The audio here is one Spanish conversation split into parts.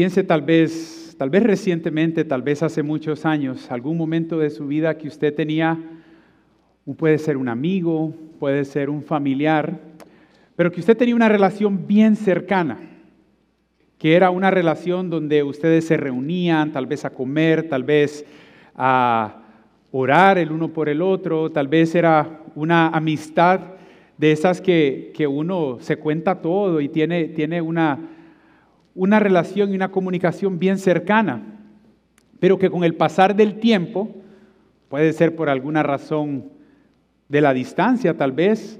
Piense tal vez, tal vez recientemente, tal vez hace muchos años, algún momento de su vida que usted tenía, puede ser un amigo, puede ser un familiar, pero que usted tenía una relación bien cercana, que era una relación donde ustedes se reunían, tal vez a comer, tal vez a orar el uno por el otro, tal vez era una amistad de esas que, que uno se cuenta todo y tiene, tiene una una relación y una comunicación bien cercana, pero que con el pasar del tiempo, puede ser por alguna razón de la distancia tal vez,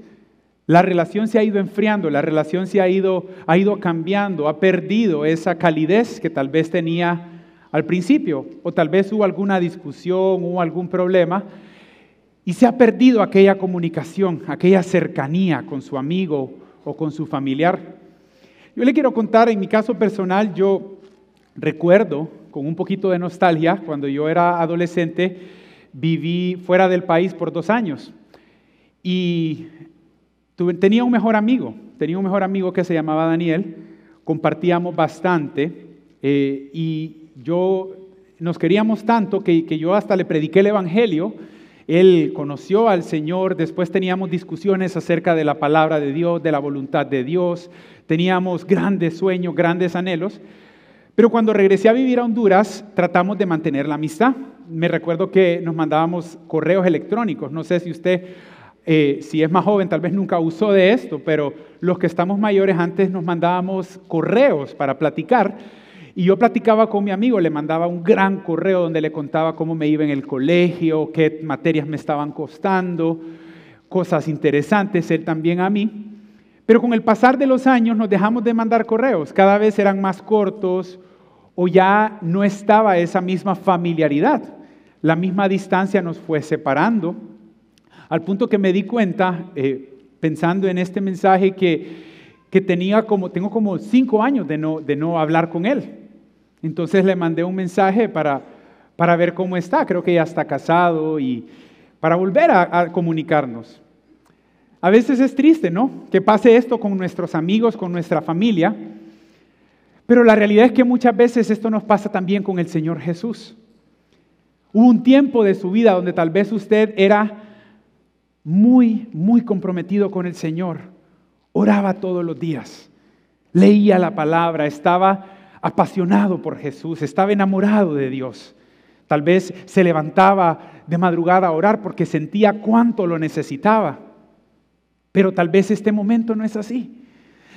la relación se ha ido enfriando, la relación se ha ido, ha ido cambiando, ha perdido esa calidez que tal vez tenía al principio, o tal vez hubo alguna discusión, hubo algún problema, y se ha perdido aquella comunicación, aquella cercanía con su amigo o con su familiar. Yo le quiero contar, en mi caso personal, yo recuerdo con un poquito de nostalgia, cuando yo era adolescente, viví fuera del país por dos años y tenía un mejor amigo, tenía un mejor amigo que se llamaba Daniel, compartíamos bastante eh, y yo nos queríamos tanto que, que yo hasta le prediqué el Evangelio. Él conoció al Señor, después teníamos discusiones acerca de la palabra de Dios, de la voluntad de Dios, teníamos grandes sueños, grandes anhelos, pero cuando regresé a vivir a Honduras tratamos de mantener la amistad. Me recuerdo que nos mandábamos correos electrónicos, no sé si usted, eh, si es más joven, tal vez nunca usó de esto, pero los que estamos mayores antes nos mandábamos correos para platicar. Y yo platicaba con mi amigo, le mandaba un gran correo donde le contaba cómo me iba en el colegio, qué materias me estaban costando, cosas interesantes, él también a mí. Pero con el pasar de los años nos dejamos de mandar correos, cada vez eran más cortos o ya no estaba esa misma familiaridad. La misma distancia nos fue separando, al punto que me di cuenta, eh, pensando en este mensaje, que, que, tenía como, tengo como cinco años de no, de no hablar con él. Entonces le mandé un mensaje para, para ver cómo está, creo que ya está casado y para volver a comunicarnos. A veces es triste, ¿no? Que pase esto con nuestros amigos, con nuestra familia. Pero la realidad es que muchas veces esto nos pasa también con el Señor Jesús. Hubo un tiempo de su vida donde tal vez usted era muy, muy comprometido con el Señor. Oraba todos los días, leía la palabra, estaba apasionado por Jesús, estaba enamorado de Dios. Tal vez se levantaba de madrugada a orar porque sentía cuánto lo necesitaba. Pero tal vez este momento no es así.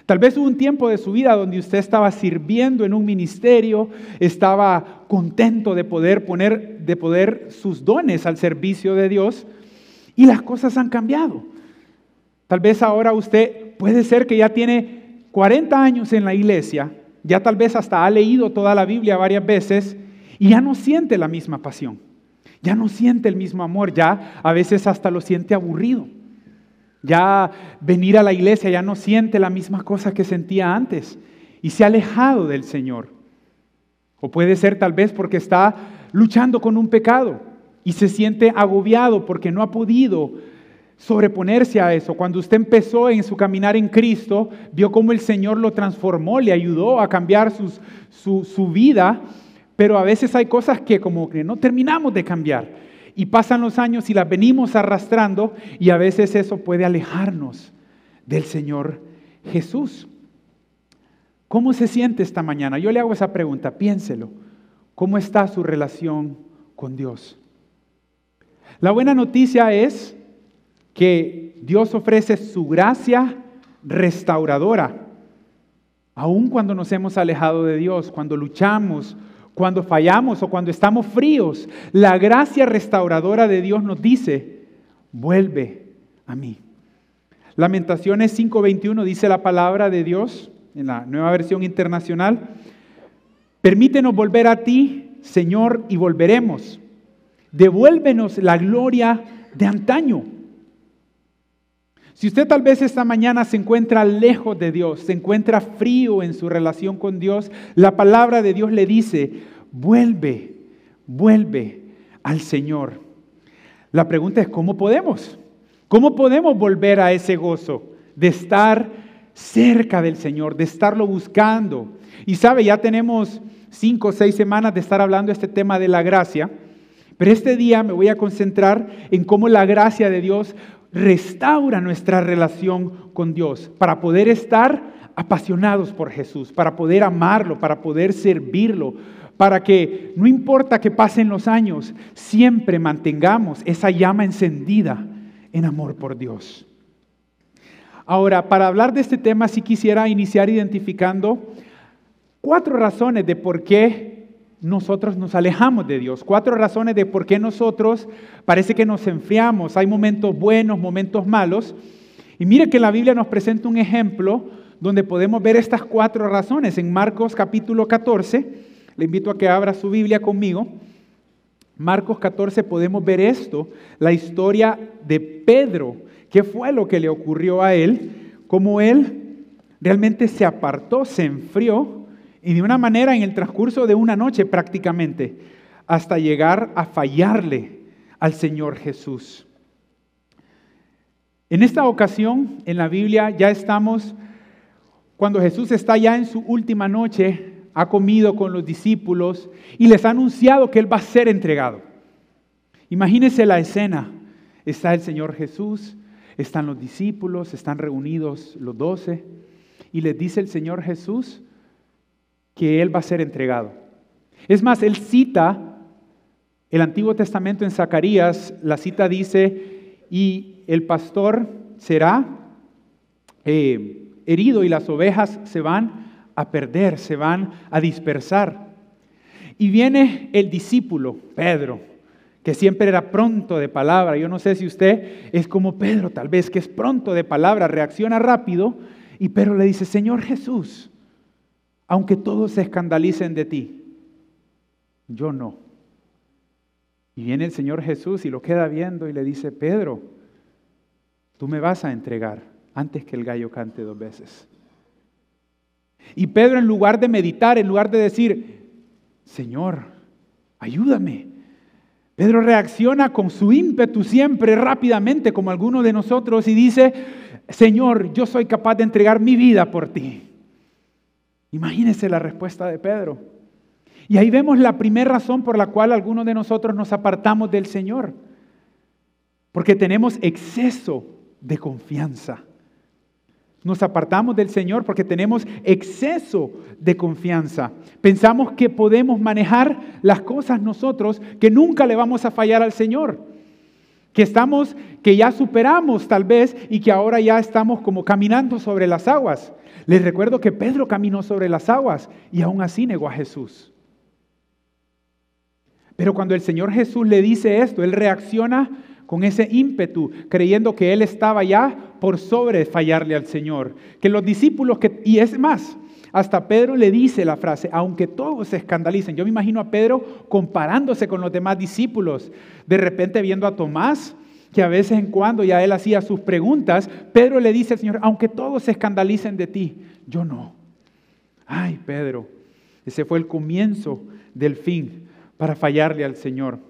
Tal vez hubo un tiempo de su vida donde usted estaba sirviendo en un ministerio, estaba contento de poder poner de poder sus dones al servicio de Dios y las cosas han cambiado. Tal vez ahora usted puede ser que ya tiene 40 años en la iglesia, ya tal vez hasta ha leído toda la Biblia varias veces y ya no siente la misma pasión. Ya no siente el mismo amor, ya a veces hasta lo siente aburrido. Ya venir a la iglesia ya no siente la misma cosa que sentía antes y se ha alejado del Señor. O puede ser tal vez porque está luchando con un pecado y se siente agobiado porque no ha podido sobreponerse a eso. Cuando usted empezó en su caminar en Cristo, vio cómo el Señor lo transformó, le ayudó a cambiar su, su vida, pero a veces hay cosas que como no terminamos de cambiar y pasan los años y las venimos arrastrando y a veces eso puede alejarnos del Señor Jesús. ¿Cómo se siente esta mañana? Yo le hago esa pregunta, piénselo. ¿Cómo está su relación con Dios? La buena noticia es que Dios ofrece su gracia restauradora, aun cuando nos hemos alejado de Dios, cuando luchamos cuando fallamos o cuando estamos fríos, la gracia restauradora de Dios nos dice, vuelve a mí. Lamentaciones 5:21 dice la palabra de Dios en la nueva versión internacional, permítenos volver a ti, Señor, y volveremos. Devuélvenos la gloria de antaño. Si usted tal vez esta mañana se encuentra lejos de Dios, se encuentra frío en su relación con Dios, la palabra de Dios le dice, vuelve, vuelve al Señor. La pregunta es, ¿cómo podemos? ¿Cómo podemos volver a ese gozo de estar cerca del Señor, de estarlo buscando? Y sabe, ya tenemos cinco o seis semanas de estar hablando este tema de la gracia, pero este día me voy a concentrar en cómo la gracia de Dios restaura nuestra relación con Dios para poder estar apasionados por Jesús, para poder amarlo, para poder servirlo, para que no importa que pasen los años, siempre mantengamos esa llama encendida en amor por Dios. Ahora, para hablar de este tema, sí quisiera iniciar identificando cuatro razones de por qué nosotros nos alejamos de Dios. Cuatro razones de por qué nosotros parece que nos enfriamos. Hay momentos buenos, momentos malos. Y mire que la Biblia nos presenta un ejemplo donde podemos ver estas cuatro razones. En Marcos capítulo 14, le invito a que abra su Biblia conmigo. Marcos 14 podemos ver esto, la historia de Pedro. ¿Qué fue lo que le ocurrió a él? Cómo él realmente se apartó, se enfrió y de una manera en el transcurso de una noche prácticamente, hasta llegar a fallarle al Señor Jesús. En esta ocasión, en la Biblia, ya estamos, cuando Jesús está ya en su última noche, ha comido con los discípulos y les ha anunciado que Él va a ser entregado. Imagínense la escena. Está el Señor Jesús, están los discípulos, están reunidos los doce, y les dice el Señor Jesús, que Él va a ser entregado. Es más, Él cita el Antiguo Testamento en Zacarías, la cita dice, y el pastor será eh, herido y las ovejas se van a perder, se van a dispersar. Y viene el discípulo, Pedro, que siempre era pronto de palabra. Yo no sé si usted es como Pedro, tal vez que es pronto de palabra, reacciona rápido, y Pedro le dice, Señor Jesús, aunque todos se escandalicen de ti, yo no. Y viene el Señor Jesús y lo queda viendo y le dice, Pedro, tú me vas a entregar antes que el gallo cante dos veces. Y Pedro en lugar de meditar, en lugar de decir, Señor, ayúdame. Pedro reacciona con su ímpetu siempre rápidamente como alguno de nosotros y dice, Señor, yo soy capaz de entregar mi vida por ti. Imagínese la respuesta de Pedro. Y ahí vemos la primera razón por la cual algunos de nosotros nos apartamos del Señor. Porque tenemos exceso de confianza. Nos apartamos del Señor porque tenemos exceso de confianza. Pensamos que podemos manejar las cosas nosotros, que nunca le vamos a fallar al Señor. Que estamos, que ya superamos tal vez y que ahora ya estamos como caminando sobre las aguas. Les recuerdo que Pedro caminó sobre las aguas y aún así negó a Jesús. Pero cuando el Señor Jesús le dice esto, él reacciona con ese ímpetu, creyendo que él estaba ya por sobre fallarle al Señor. Que los discípulos, que, y es más, hasta Pedro le dice la frase, aunque todos se escandalicen. Yo me imagino a Pedro comparándose con los demás discípulos, de repente viendo a Tomás que a veces en cuando ya él hacía sus preguntas, Pedro le dice al Señor, aunque todos se escandalicen de ti, yo no. Ay, Pedro, ese fue el comienzo del fin para fallarle al Señor.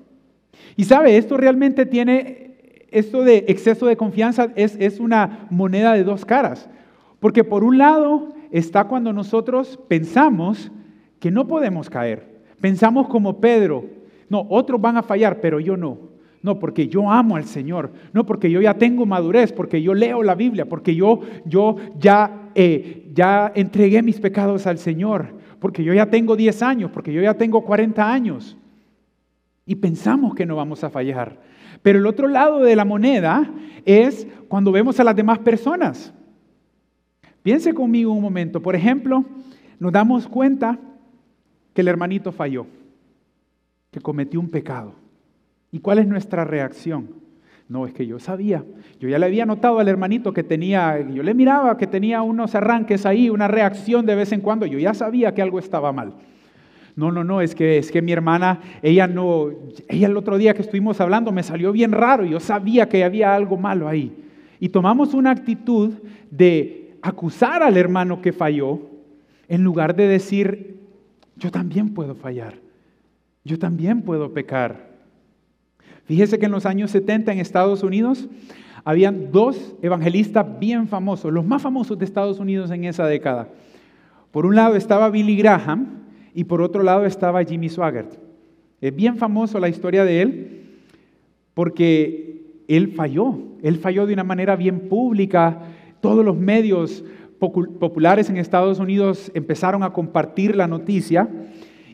Y sabe, esto realmente tiene, esto de exceso de confianza es, es una moneda de dos caras. Porque por un lado está cuando nosotros pensamos que no podemos caer. Pensamos como Pedro, no, otros van a fallar, pero yo no. No, porque yo amo al Señor. No, porque yo ya tengo madurez, porque yo leo la Biblia, porque yo, yo ya, eh, ya entregué mis pecados al Señor, porque yo ya tengo 10 años, porque yo ya tengo 40 años. Y pensamos que no vamos a fallar. Pero el otro lado de la moneda es cuando vemos a las demás personas. Piense conmigo un momento. Por ejemplo, nos damos cuenta que el hermanito falló, que cometió un pecado. ¿Y cuál es nuestra reacción? No, es que yo sabía, yo ya le había notado al hermanito que tenía, yo le miraba que tenía unos arranques ahí, una reacción de vez en cuando, yo ya sabía que algo estaba mal. No, no, no, es que, es que mi hermana, ella no, ella el otro día que estuvimos hablando me salió bien raro, yo sabía que había algo malo ahí. y tomamos una actitud de acusar al hermano que falló en lugar de decir, yo también puedo fallar, yo también puedo pecar. Fíjese que en los años 70 en Estados Unidos habían dos evangelistas bien famosos, los más famosos de Estados Unidos en esa década. Por un lado estaba Billy Graham y por otro lado estaba Jimmy Swaggart. Es bien famoso la historia de él porque él falló, él falló de una manera bien pública. Todos los medios populares en Estados Unidos empezaron a compartir la noticia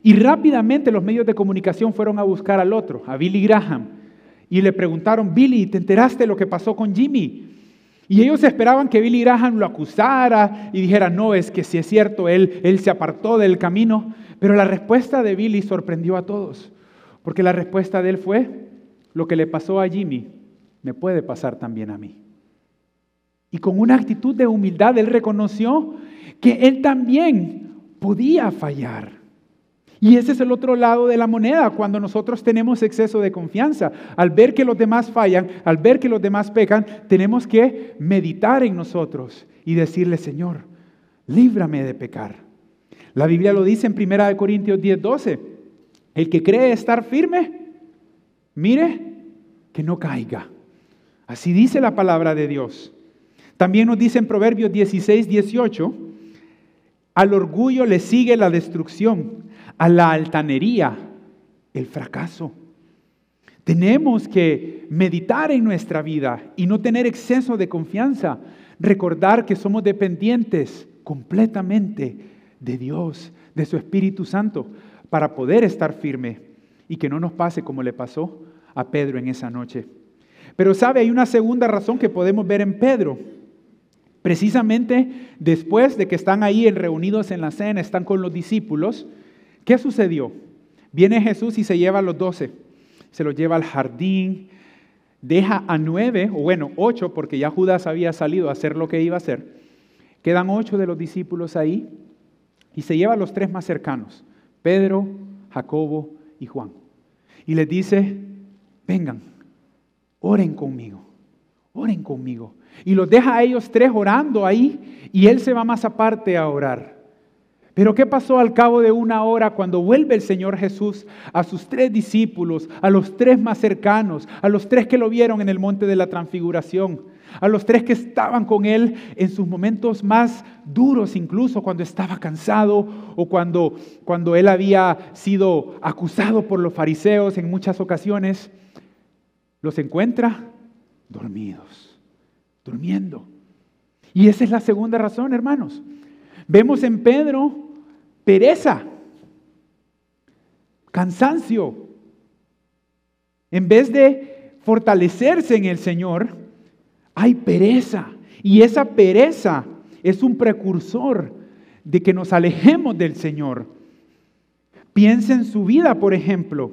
y rápidamente los medios de comunicación fueron a buscar al otro, a Billy Graham, y le preguntaron, Billy, ¿te enteraste de lo que pasó con Jimmy? Y ellos esperaban que Billy Graham lo acusara y dijera, no, es que si es cierto, él, él se apartó del camino. Pero la respuesta de Billy sorprendió a todos, porque la respuesta de él fue, lo que le pasó a Jimmy me puede pasar también a mí. Y con una actitud de humildad él reconoció que él también podía fallar. Y ese es el otro lado de la moneda, cuando nosotros tenemos exceso de confianza. Al ver que los demás fallan, al ver que los demás pecan, tenemos que meditar en nosotros y decirle, Señor, líbrame de pecar. La Biblia lo dice en 1 Corintios 10, 12. El que cree estar firme, mire que no caiga. Así dice la palabra de Dios. También nos dice en Proverbios 16, 18, al orgullo le sigue la destrucción a la altanería, el fracaso. Tenemos que meditar en nuestra vida y no tener exceso de confianza. Recordar que somos dependientes completamente de Dios, de su Espíritu Santo, para poder estar firme y que no nos pase como le pasó a Pedro en esa noche. Pero sabe, hay una segunda razón que podemos ver en Pedro. Precisamente después de que están ahí reunidos en la cena, están con los discípulos, ¿Qué sucedió? Viene Jesús y se lleva a los doce, se los lleva al jardín, deja a nueve, o bueno, ocho, porque ya Judas había salido a hacer lo que iba a hacer. Quedan ocho de los discípulos ahí y se lleva a los tres más cercanos, Pedro, Jacobo y Juan. Y les dice, vengan, oren conmigo, oren conmigo. Y los deja a ellos tres orando ahí y él se va más aparte a orar. Pero ¿qué pasó al cabo de una hora cuando vuelve el Señor Jesús a sus tres discípulos, a los tres más cercanos, a los tres que lo vieron en el monte de la transfiguración, a los tres que estaban con Él en sus momentos más duros, incluso cuando estaba cansado o cuando, cuando Él había sido acusado por los fariseos en muchas ocasiones? Los encuentra dormidos, durmiendo. Y esa es la segunda razón, hermanos. Vemos en Pedro pereza, cansancio. En vez de fortalecerse en el Señor, hay pereza. Y esa pereza es un precursor de que nos alejemos del Señor. Piensa en su vida, por ejemplo.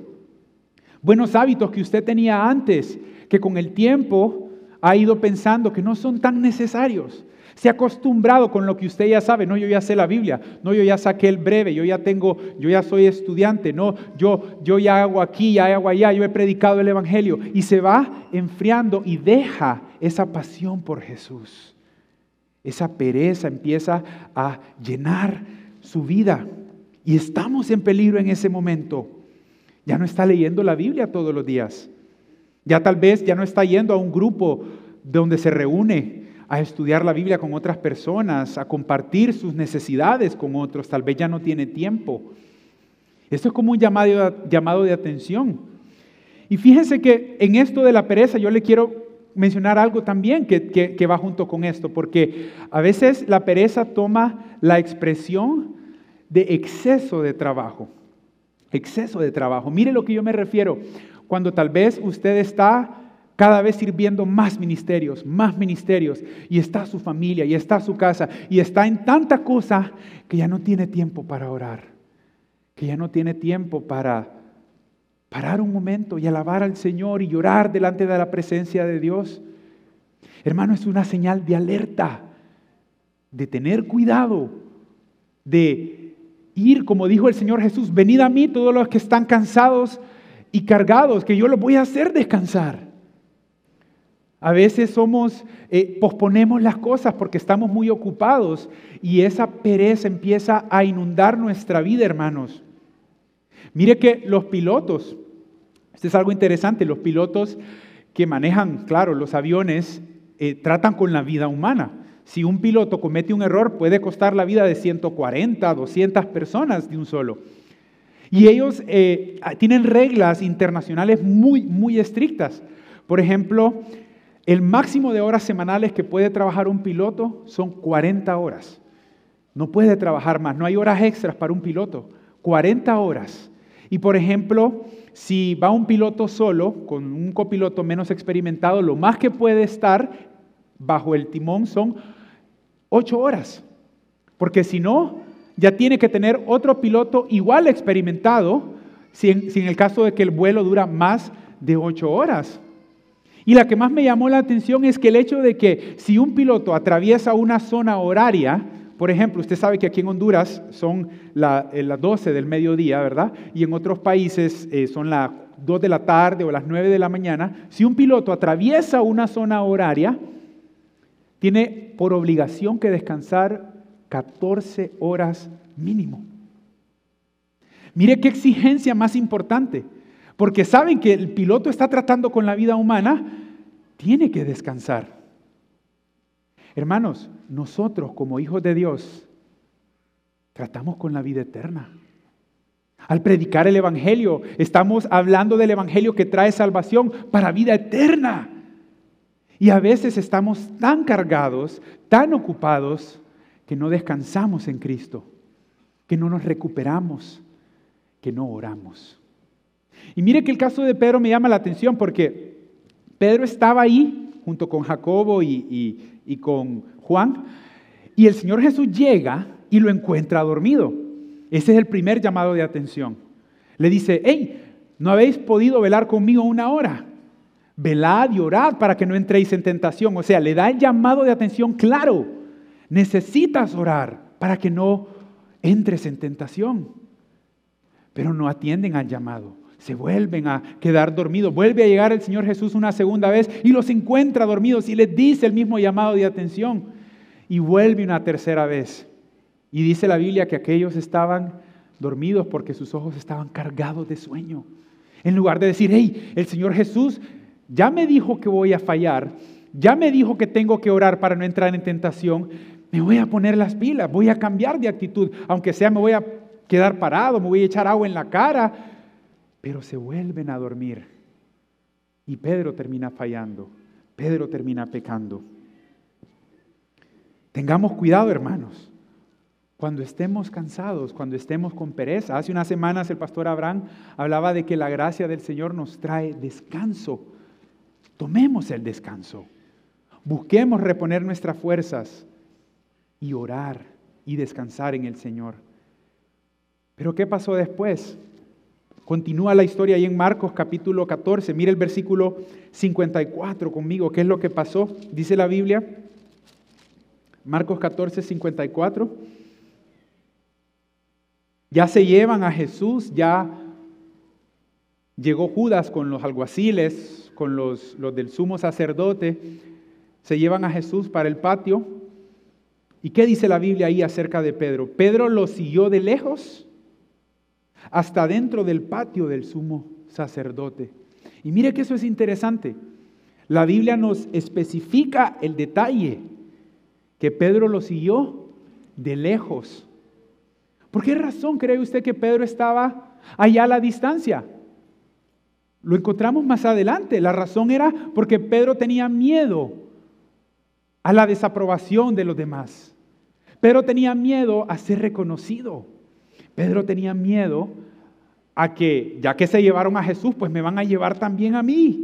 Buenos hábitos que usted tenía antes, que con el tiempo ha ido pensando que no son tan necesarios. Se ha acostumbrado con lo que usted ya sabe, no, yo ya sé la Biblia, no, yo ya saqué el breve, yo ya tengo, yo ya soy estudiante, no, yo, yo ya hago aquí, ya hago allá, yo he predicado el Evangelio. Y se va enfriando y deja esa pasión por Jesús. Esa pereza empieza a llenar su vida. Y estamos en peligro en ese momento. Ya no está leyendo la Biblia todos los días. Ya tal vez ya no está yendo a un grupo donde se reúne a estudiar la Biblia con otras personas, a compartir sus necesidades con otros, tal vez ya no tiene tiempo. Esto es como un llamado, llamado de atención. Y fíjense que en esto de la pereza yo le quiero mencionar algo también que, que, va junto con esto, porque a veces la pereza toma la expresión de exceso de trabajo. Exceso de trabajo. Mire lo que yo me refiero. Cuando tal vez usted está cada vez sirviendo más ministerios, más ministerios, y está su familia, y está su casa, y está en tanta cosa que ya no tiene tiempo para orar, que ya no tiene tiempo para parar un momento y alabar al Señor y llorar delante de la presencia de Dios. Hermano, es una señal de alerta, de tener cuidado, de ir, como dijo el Señor Jesús, venid a mí todos los que están cansados y cargados, que yo los voy a hacer descansar. A veces somos, eh, posponemos las cosas porque estamos muy ocupados y esa pereza empieza a inundar nuestra vida, hermanos. Mire que los pilotos, esto es algo interesante, los pilotos que manejan, claro, los aviones, eh, tratan con la vida humana. Si un piloto comete un error, puede costar la vida de 140, 200 personas de un solo. Y ellos eh, tienen reglas internacionales muy, muy estrictas. Por ejemplo, el máximo de horas semanales que puede trabajar un piloto son 40 horas. No puede trabajar más, no hay horas extras para un piloto. 40 horas. Y por ejemplo, si va un piloto solo, con un copiloto menos experimentado, lo más que puede estar bajo el timón son 8 horas. Porque si no, ya tiene que tener otro piloto igual experimentado, si el caso de que el vuelo dura más de 8 horas. Y la que más me llamó la atención es que el hecho de que si un piloto atraviesa una zona horaria, por ejemplo, usted sabe que aquí en Honduras son eh, las 12 del mediodía, ¿verdad? Y en otros países eh, son las 2 de la tarde o las 9 de la mañana. Si un piloto atraviesa una zona horaria, tiene por obligación que descansar 14 horas mínimo. Mire qué exigencia más importante, porque saben que el piloto está tratando con la vida humana, tiene que descansar. Hermanos, nosotros como hijos de Dios tratamos con la vida eterna. Al predicar el Evangelio, estamos hablando del Evangelio que trae salvación para vida eterna. Y a veces estamos tan cargados, tan ocupados, que no descansamos en Cristo, que no nos recuperamos, que no oramos. Y mire que el caso de Pedro me llama la atención porque Pedro estaba ahí junto con Jacobo y, y con Juan, y el Señor Jesús llega y lo encuentra dormido. Ese es el primer llamado de atención. Le dice, hey, ¿no habéis podido velar conmigo una hora? Velad y orad para que no entréis en tentación. O sea, le da el llamado de atención claro. Necesitas orar para que no entres en tentación. Pero no atienden al llamado se vuelven a quedar dormidos. Vuelve a llegar el Señor Jesús una segunda vez y los encuentra dormidos y les dice el mismo llamado de atención. Y vuelve una tercera vez. Y dice la Biblia que aquellos estaban dormidos porque sus ojos estaban cargados de sueño. En lugar de decir, hey, el Señor Jesús ya me dijo que voy a fallar, ya me dijo que tengo que orar para no entrar en tentación, me voy a poner las pilas, voy a cambiar de actitud, aunque sea me voy a quedar parado, me voy a echar agua en la cara, pero se vuelven a dormir. Y Pedro termina fallando, Pedro termina pecando. Tengamos cuidado, hermanos. Cuando estemos cansados, cuando estemos con pereza. Hace unas semanas el pastor Abraham hablaba de que la gracia del Señor nos trae descanso. Tomemos el descanso. Busquemos reponer nuestras fuerzas y orar y descansar en el Señor. Pero ¿qué pasó después? Continúa la historia ahí en Marcos capítulo 14. Mire el versículo 54 conmigo. ¿Qué es lo que pasó? Dice la Biblia. Marcos 14, 54. Ya se llevan a Jesús, ya llegó Judas con los alguaciles, con los, los del sumo sacerdote. Se llevan a Jesús para el patio. ¿Y qué dice la Biblia ahí acerca de Pedro? Pedro lo siguió de lejos hasta dentro del patio del sumo sacerdote. Y mire que eso es interesante. La Biblia nos especifica el detalle, que Pedro lo siguió de lejos. ¿Por qué razón cree usted que Pedro estaba allá a la distancia? Lo encontramos más adelante. La razón era porque Pedro tenía miedo a la desaprobación de los demás. Pedro tenía miedo a ser reconocido. Pedro tenía miedo a que, ya que se llevaron a Jesús, pues me van a llevar también a mí.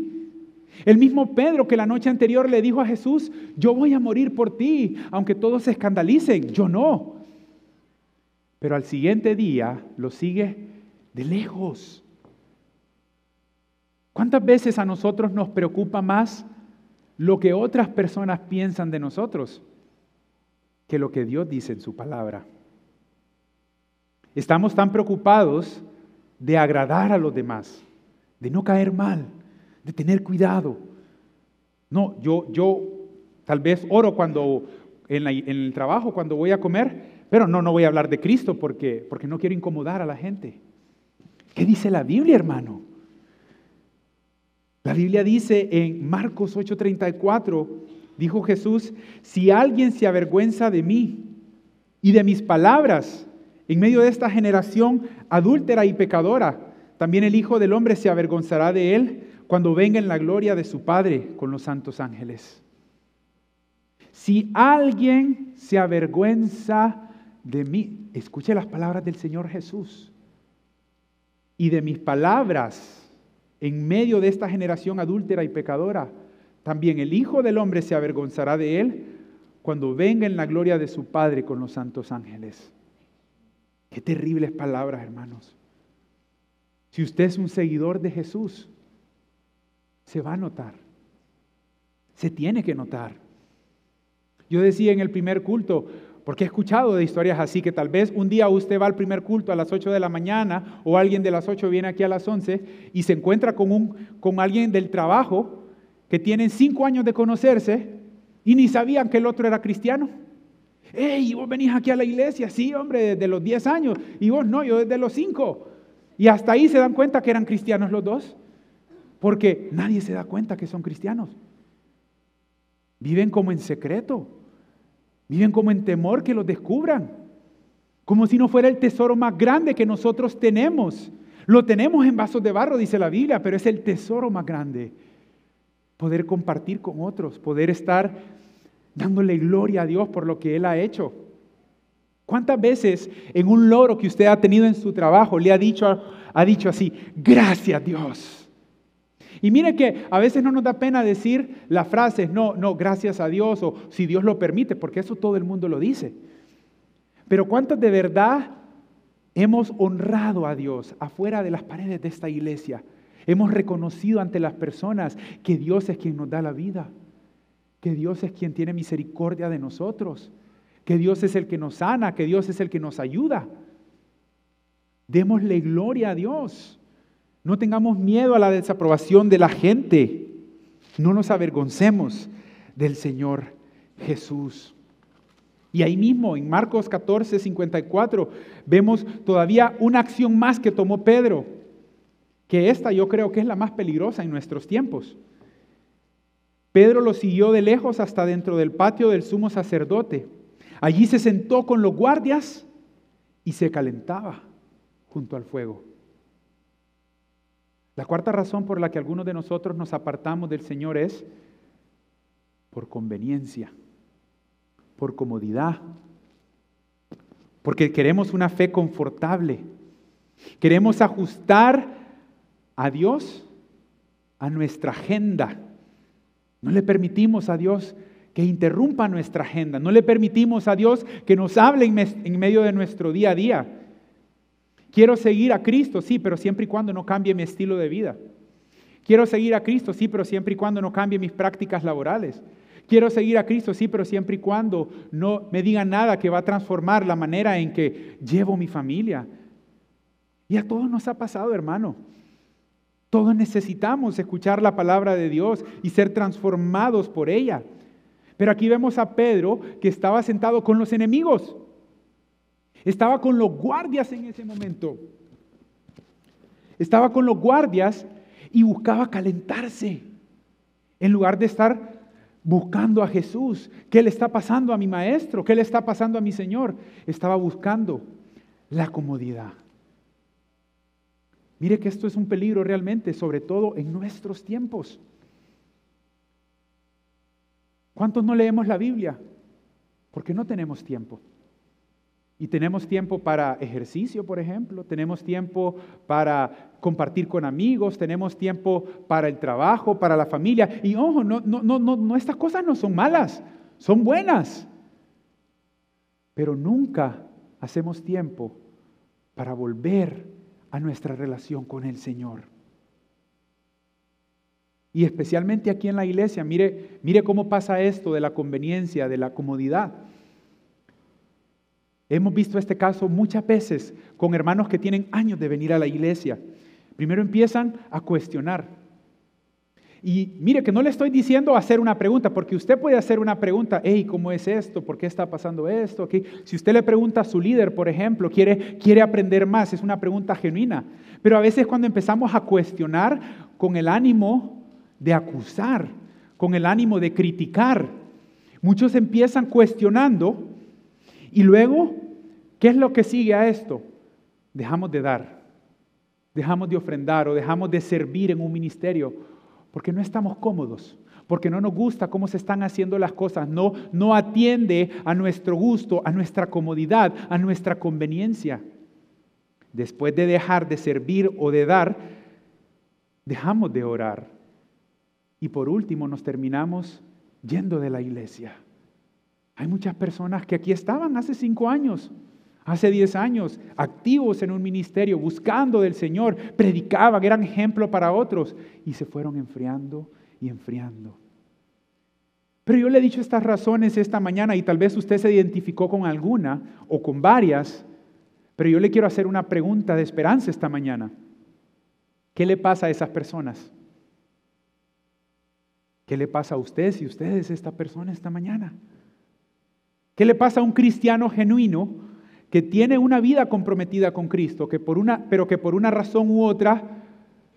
El mismo Pedro que la noche anterior le dijo a Jesús, yo voy a morir por ti, aunque todos se escandalicen, yo no. Pero al siguiente día lo sigue de lejos. ¿Cuántas veces a nosotros nos preocupa más lo que otras personas piensan de nosotros que lo que Dios dice en su palabra? Estamos tan preocupados de agradar a los demás, de no caer mal, de tener cuidado. No, yo, yo tal vez oro cuando en, el trabajo, cuando voy a comer, pero no, no voy a hablar de Cristo porque, porque no quiero incomodar a la gente. ¿Qué dice la Biblia, hermano? La Biblia dice en Marcos 8:34, dijo Jesús, si alguien se avergüenza de mí y de mis palabras en medio de esta generación adúltera y pecadora, también el Hijo del Hombre se avergonzará de él cuando venga en la gloria de su Padre con los santos ángeles. Si alguien se avergüenza de mí, escuche las palabras del Señor Jesús y de mis palabras en medio de esta generación adúltera y pecadora, también el Hijo del Hombre se avergonzará de él cuando venga en la gloria de su Padre con los santos ángeles. Qué terribles palabras, hermanos. Si usted es un seguidor de Jesús, se va a notar. Se tiene que notar. Yo decía en el primer culto, porque he escuchado de historias así, que tal vez un día usted va al primer culto a las 8 de la mañana o alguien de las 8 viene aquí a las 11 y se encuentra con, un, con alguien del trabajo que tienen cinco años de conocerse y ni sabían que el otro era cristiano. ¡Ey! ¿Vos venís aquí a la iglesia? Sí, hombre, desde los 10 años. Y vos no, yo desde los 5. Y hasta ahí se dan cuenta que eran cristianos los dos. Porque nadie se da cuenta que son cristianos. Viven como en secreto. Viven como en temor que los descubran. Como si no fuera el tesoro más grande que nosotros tenemos. Lo tenemos en vasos de barro, dice la Biblia, pero es el tesoro más grande. Poder compartir con otros, poder estar dándole gloria a Dios por lo que Él ha hecho. ¿Cuántas veces en un logro que usted ha tenido en su trabajo le ha dicho, ha dicho así, gracias Dios? Y mire que a veces no nos da pena decir las frases, no, no, gracias a Dios o si Dios lo permite, porque eso todo el mundo lo dice. Pero ¿cuántos de verdad hemos honrado a Dios afuera de las paredes de esta iglesia? Hemos reconocido ante las personas que Dios es quien nos da la vida, que Dios es quien tiene misericordia de nosotros, que Dios es el que nos sana, que Dios es el que nos ayuda. Démosle gloria a Dios. No tengamos miedo a la desaprobación de la gente. No nos avergoncemos del Señor Jesús. Y ahí mismo, en Marcos 14, 54, vemos todavía una acción más que tomó Pedro, que esta yo creo que es la más peligrosa en nuestros tiempos. Pedro lo siguió de lejos hasta dentro del patio del sumo sacerdote. Allí se sentó con los guardias y se calentaba junto al fuego. La cuarta razón por la que algunos de nosotros nos apartamos del Señor es por conveniencia, por comodidad, porque queremos una fe confortable. Queremos ajustar a Dios a nuestra agenda. No le permitimos a Dios que interrumpa nuestra agenda. No le permitimos a Dios que nos hable en medio de nuestro día a día. Quiero seguir a Cristo, sí, pero siempre y cuando no cambie mi estilo de vida. Quiero seguir a Cristo, sí, pero siempre y cuando no cambie mis prácticas laborales. Quiero seguir a Cristo, sí, pero siempre y cuando no me digan nada que va a transformar la manera en que llevo mi familia. Y a todos nos ha pasado, hermano. Todos necesitamos escuchar la palabra de Dios y ser transformados por ella. Pero aquí vemos a Pedro que estaba sentado con los enemigos. Estaba con los guardias en ese momento. Estaba con los guardias y buscaba calentarse. En lugar de estar buscando a Jesús. ¿Qué le está pasando a mi maestro? ¿Qué le está pasando a mi Señor? Estaba buscando la comodidad. Mire que esto es un peligro realmente, sobre todo en nuestros tiempos. ¿Cuántos no leemos la Biblia? Porque no tenemos tiempo. Y tenemos tiempo para ejercicio, por ejemplo, tenemos tiempo para compartir con amigos, tenemos tiempo para el trabajo, para la familia. Y ojo, no, no, no, no, estas cosas no son malas, son buenas. Pero nunca hacemos tiempo para volver a nuestra relación con el Señor. Y especialmente aquí en la iglesia, mire, mire cómo pasa esto de la conveniencia, de la comodidad. Hemos visto este caso muchas veces con hermanos que tienen años de venir a la iglesia. Primero empiezan a cuestionar. Y mire que no le estoy diciendo hacer una pregunta, porque usted puede hacer una pregunta, hey, ¿cómo es esto? ¿Por qué está pasando esto? Si usted le pregunta a su líder, por ejemplo, quiere, quiere aprender más, es una pregunta genuina. Pero a veces cuando empezamos a cuestionar con el ánimo de acusar, con el ánimo de criticar, muchos empiezan cuestionando y luego, ¿qué es lo que sigue a esto? Dejamos de dar, dejamos de ofrendar o dejamos de servir en un ministerio porque no estamos cómodos, porque no nos gusta cómo se están haciendo las cosas, no, no atiende a nuestro gusto, a nuestra comodidad, a nuestra conveniencia. Después de dejar de servir o de dar, dejamos de orar. Y por último nos terminamos yendo de la iglesia. Hay muchas personas que aquí estaban hace cinco años, hace diez años, activos en un ministerio, buscando del Señor, predicaban, eran ejemplo para otros y se fueron enfriando y enfriando. Pero yo le he dicho estas razones esta mañana y tal vez usted se identificó con alguna o con varias, pero yo le quiero hacer una pregunta de esperanza esta mañana. ¿Qué le pasa a esas personas? ¿Qué le pasa a usted si usted es esta persona esta mañana? ¿Qué le pasa a un cristiano genuino que tiene una vida comprometida con Cristo, que por una, pero que por una razón u otra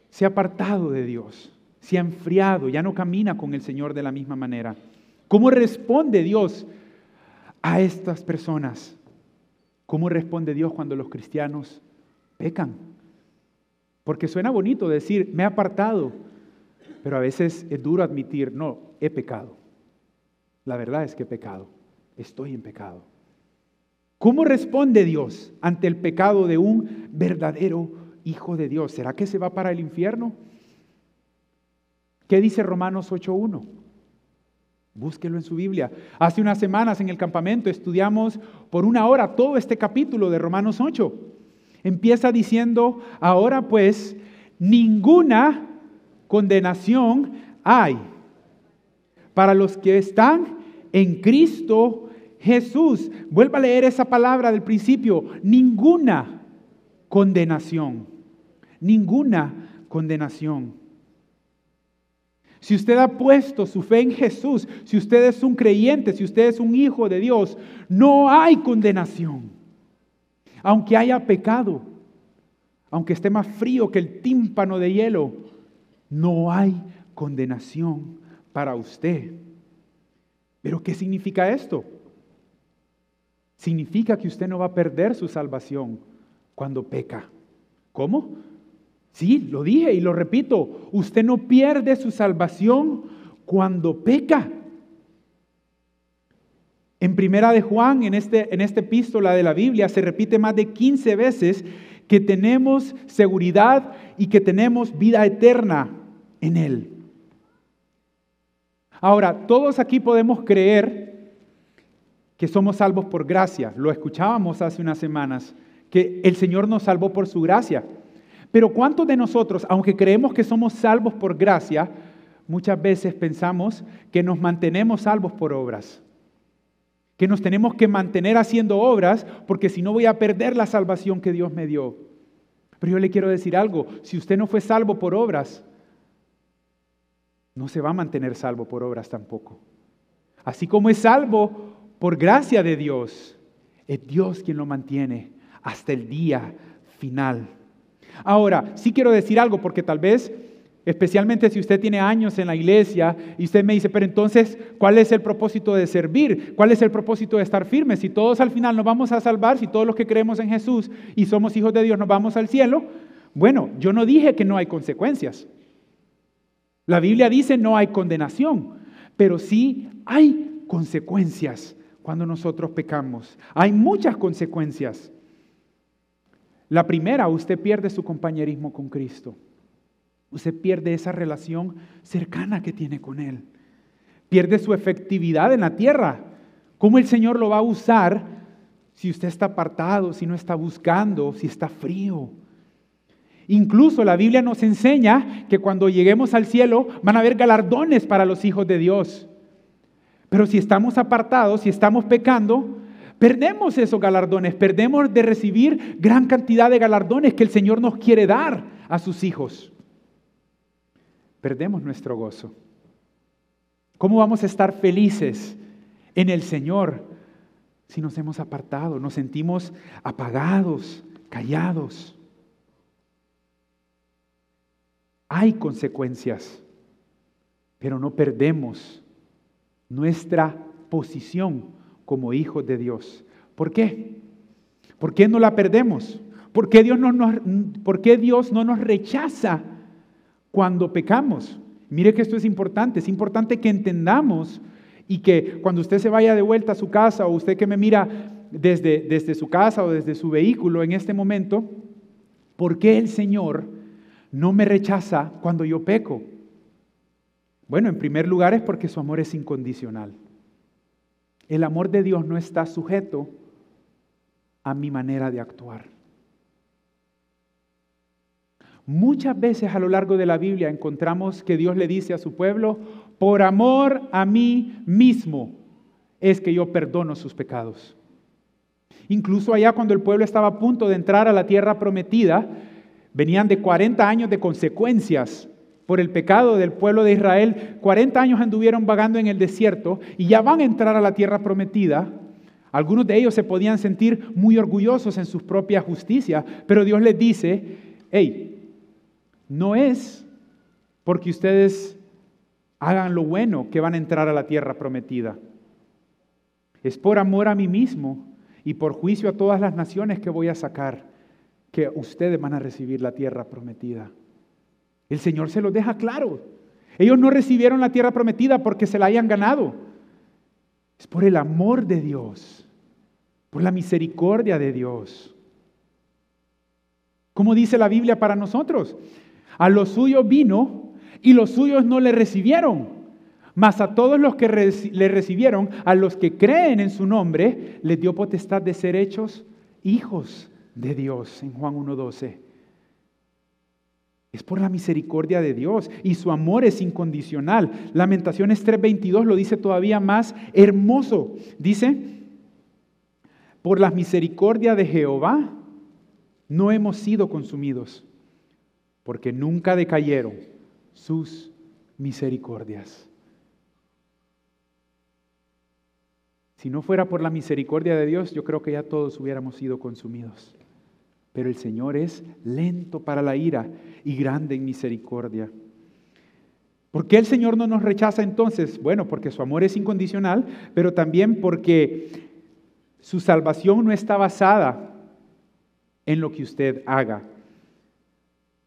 se ha apartado de Dios, se ha enfriado, ya no camina con el Señor de la misma manera? ¿Cómo responde Dios a estas personas? ¿Cómo responde Dios cuando los cristianos pecan? Porque suena bonito decir, me he apartado, pero a veces es duro admitir, no, he pecado. La verdad es que he pecado, estoy en pecado. ¿Cómo responde Dios ante el pecado de un verdadero hijo de Dios? ¿Será que se va para el infierno? ¿Qué dice Romanos 8.1? Búsquelo en su Biblia. Hace unas semanas en el campamento estudiamos por una hora todo este capítulo de Romanos 8. Empieza diciendo, ahora pues, ninguna condenación hay para los que están en Cristo Jesús. Vuelva a leer esa palabra del principio. Ninguna condenación. Ninguna condenación. Si usted ha puesto su fe en Jesús, si usted es un creyente, si usted es un hijo de Dios, no hay condenación. Aunque haya pecado, aunque esté más frío que el tímpano de hielo, no hay condenación para usted. Pero ¿qué significa esto? Significa que usted no va a perder su salvación cuando peca. ¿Cómo? Sí, lo dije y lo repito, usted no pierde su salvación cuando peca. En primera de Juan, en, este, en esta epístola de la Biblia, se repite más de 15 veces que tenemos seguridad y que tenemos vida eterna en Él. Ahora, todos aquí podemos creer que somos salvos por gracia. Lo escuchábamos hace unas semanas, que el Señor nos salvó por su gracia. Pero ¿cuántos de nosotros, aunque creemos que somos salvos por gracia, muchas veces pensamos que nos mantenemos salvos por obras? Que nos tenemos que mantener haciendo obras porque si no voy a perder la salvación que Dios me dio. Pero yo le quiero decir algo, si usted no fue salvo por obras, no se va a mantener salvo por obras tampoco. Así como es salvo por gracia de Dios, es Dios quien lo mantiene hasta el día final. Ahora, sí quiero decir algo porque tal vez, especialmente si usted tiene años en la iglesia y usted me dice, pero entonces, ¿cuál es el propósito de servir? ¿Cuál es el propósito de estar firmes? Si todos al final nos vamos a salvar, si todos los que creemos en Jesús y somos hijos de Dios nos vamos al cielo, bueno, yo no dije que no hay consecuencias. La Biblia dice no hay condenación, pero sí hay consecuencias cuando nosotros pecamos. Hay muchas consecuencias. La primera, usted pierde su compañerismo con Cristo. Usted pierde esa relación cercana que tiene con Él. Pierde su efectividad en la tierra. ¿Cómo el Señor lo va a usar si usted está apartado, si no está buscando, si está frío? Incluso la Biblia nos enseña que cuando lleguemos al cielo van a haber galardones para los hijos de Dios. Pero si estamos apartados, si estamos pecando, Perdemos esos galardones, perdemos de recibir gran cantidad de galardones que el Señor nos quiere dar a sus hijos. perdemos nuestro gozo. ¿Cómo vamos a estar felices en el Señor si nos hemos apartado, nos sentimos apagados, callados? Hay consecuencias, pero no perdemos nuestra posición como hijos de Dios. ¿Por qué? ¿Por qué no la perdemos? ¿Por qué Dios no nos, Dios no nos rechaza cuando pecamos? Mire que esto es importante, es importante que entendamos y que cuando usted se vaya de vuelta a su casa o usted que me mira desde, desde su casa o desde su vehículo en este momento, ¿por qué el Señor no me rechaza cuando yo peco? Bueno, en primer lugar es porque su amor es incondicional. El amor de Dios no está sujeto a mi manera de actuar. Muchas veces a lo largo de la Biblia encontramos que Dios le dice a su pueblo, por amor a mí mismo es que yo perdono sus pecados. Incluso allá cuando el pueblo estaba a punto de entrar a la tierra prometida, venían de 40 años de consecuencias por el pecado del pueblo de Israel. 40 años anduvieron vagando en el desierto y ya van a entrar a la tierra prometida. Algunos de ellos se podían sentir muy orgullosos en su propia justicia, pero Dios les dice, hey, no es porque ustedes hagan lo bueno que van a entrar a la tierra prometida. Es por amor a mí mismo y por juicio a todas las naciones que voy a sacar que ustedes van a recibir la tierra prometida. El Señor se lo deja claro. Ellos no recibieron la tierra prometida porque se la hayan ganado. Es por el amor de Dios, por la misericordia de Dios. ¿Cómo dice la Biblia para nosotros? A los suyos vino y los suyos no le recibieron. Mas a todos los que le recibieron, a los que creen en su nombre, les dio potestad de ser hechos hijos de Dios en Juan 1.12. Es por la misericordia de Dios y su amor es incondicional. Lamentaciones 3:22 lo dice todavía más hermoso. Dice, por la misericordia de Jehová no hemos sido consumidos porque nunca decayeron sus misericordias. Si no fuera por la misericordia de Dios, yo creo que ya todos hubiéramos sido consumidos. Pero el Señor es lento para la ira y grande en misericordia. ¿Por qué el Señor no nos rechaza entonces? Bueno, porque su amor es incondicional, pero también porque su salvación no está basada en lo que usted haga.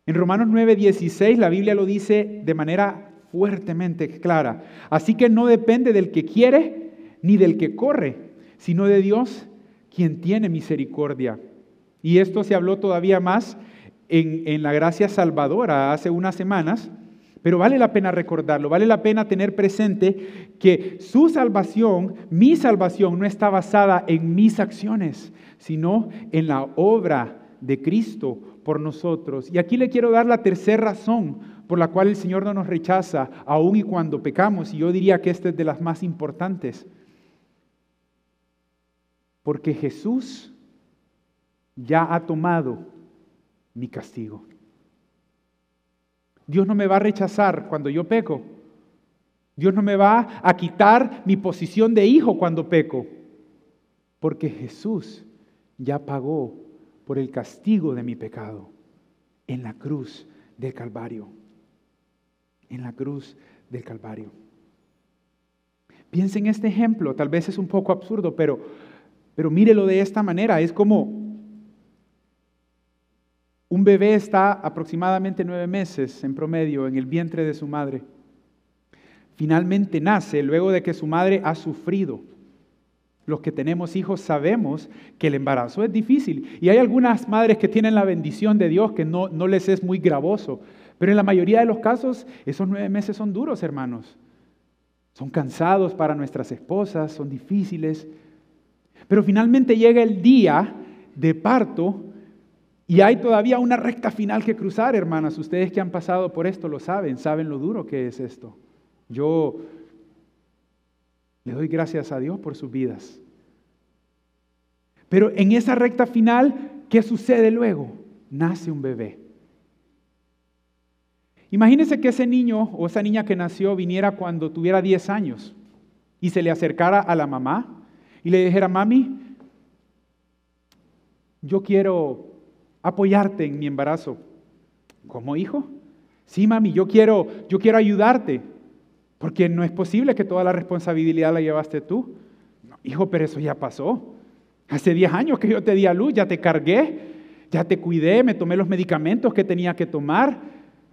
En Romanos 9:16 la Biblia lo dice de manera fuertemente clara. Así que no depende del que quiere ni del que corre, sino de Dios quien tiene misericordia. Y esto se habló todavía más en, en, la gracia salvadora hace unas semanas, pero vale la pena recordarlo, vale la pena tener presente que su salvación, mi salvación, no está basada en mis acciones, sino en la obra de Cristo por nosotros. Y aquí le quiero dar la tercera razón por la cual el Señor no nos rechaza, aun y cuando pecamos. Y yo diría que esta es de las más importantes. Porque Jesús ya ha tomado mi castigo. Dios no me va a rechazar cuando yo peco. Dios no me va a quitar mi posición de hijo cuando peco. Porque Jesús ya pagó por el castigo de mi pecado en la cruz del Calvario. En la cruz del Calvario. Piensen en este ejemplo, tal vez es un poco absurdo, pero, pero mírelo de esta manera. Es como un bebé está aproximadamente nueve meses en promedio en el vientre de su madre. Finalmente nace luego de que su madre ha sufrido los que tenemos hijos sabemos que el embarazo es difícil. Y hay algunas madres que tienen la bendición de Dios que no, no les es muy gravoso. Pero en la mayoría de los casos, esos nueve meses son duros, hermanos. Son cansados para nuestras esposas, son difíciles. Pero finalmente llega el día de parto y hay todavía una recta final que cruzar, hermanas. Ustedes que han pasado por esto lo saben, saben lo duro que es esto. Yo le doy gracias a Dios por sus vidas. Pero en esa recta final, ¿qué sucede luego? Nace un bebé. Imagínese que ese niño o esa niña que nació viniera cuando tuviera 10 años y se le acercara a la mamá y le dijera, mami, yo quiero apoyarte en mi embarazo. ¿Cómo hijo? Sí, mami, yo quiero, yo quiero ayudarte, porque no es posible que toda la responsabilidad la llevaste tú. hijo, pero eso ya pasó. Hace 10 años que yo te di a luz, ya te cargué, ya te cuidé, me tomé los medicamentos que tenía que tomar,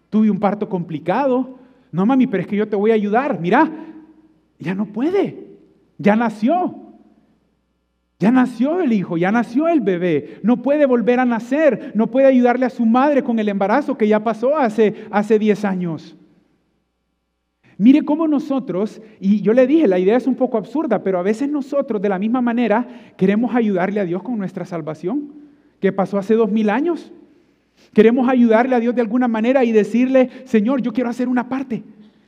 tuve un parto complicado. No, mami, pero es que yo te voy a ayudar. Mira, ya no puede, ya nació. Ya nació el hijo, ya nació el bebé, no puede volver a nacer, no puede ayudarle a su madre con el embarazo que ya pasó hace, hace 10 años. Mire cómo nosotros, y yo le dije, la idea es un poco absurda, pero a veces nosotros de la misma manera queremos ayudarle a Dios con nuestra salvación, que pasó hace dos mil años. Queremos ayudarle a Dios de alguna manera y decirle, Señor, yo quiero hacer una parte,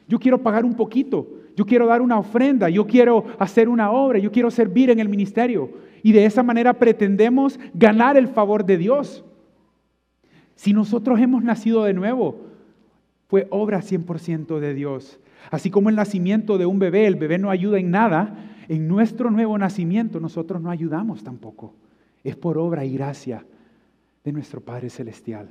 yo quiero pagar un poquito, yo quiero dar una ofrenda, yo quiero hacer una obra, yo quiero servir en el ministerio. Y de esa manera pretendemos ganar el favor de Dios. Si nosotros hemos nacido de nuevo, fue obra 100% de Dios. Así como el nacimiento de un bebé, el bebé no ayuda en nada, en nuestro nuevo nacimiento nosotros no ayudamos tampoco. Es por obra y gracia de nuestro Padre Celestial.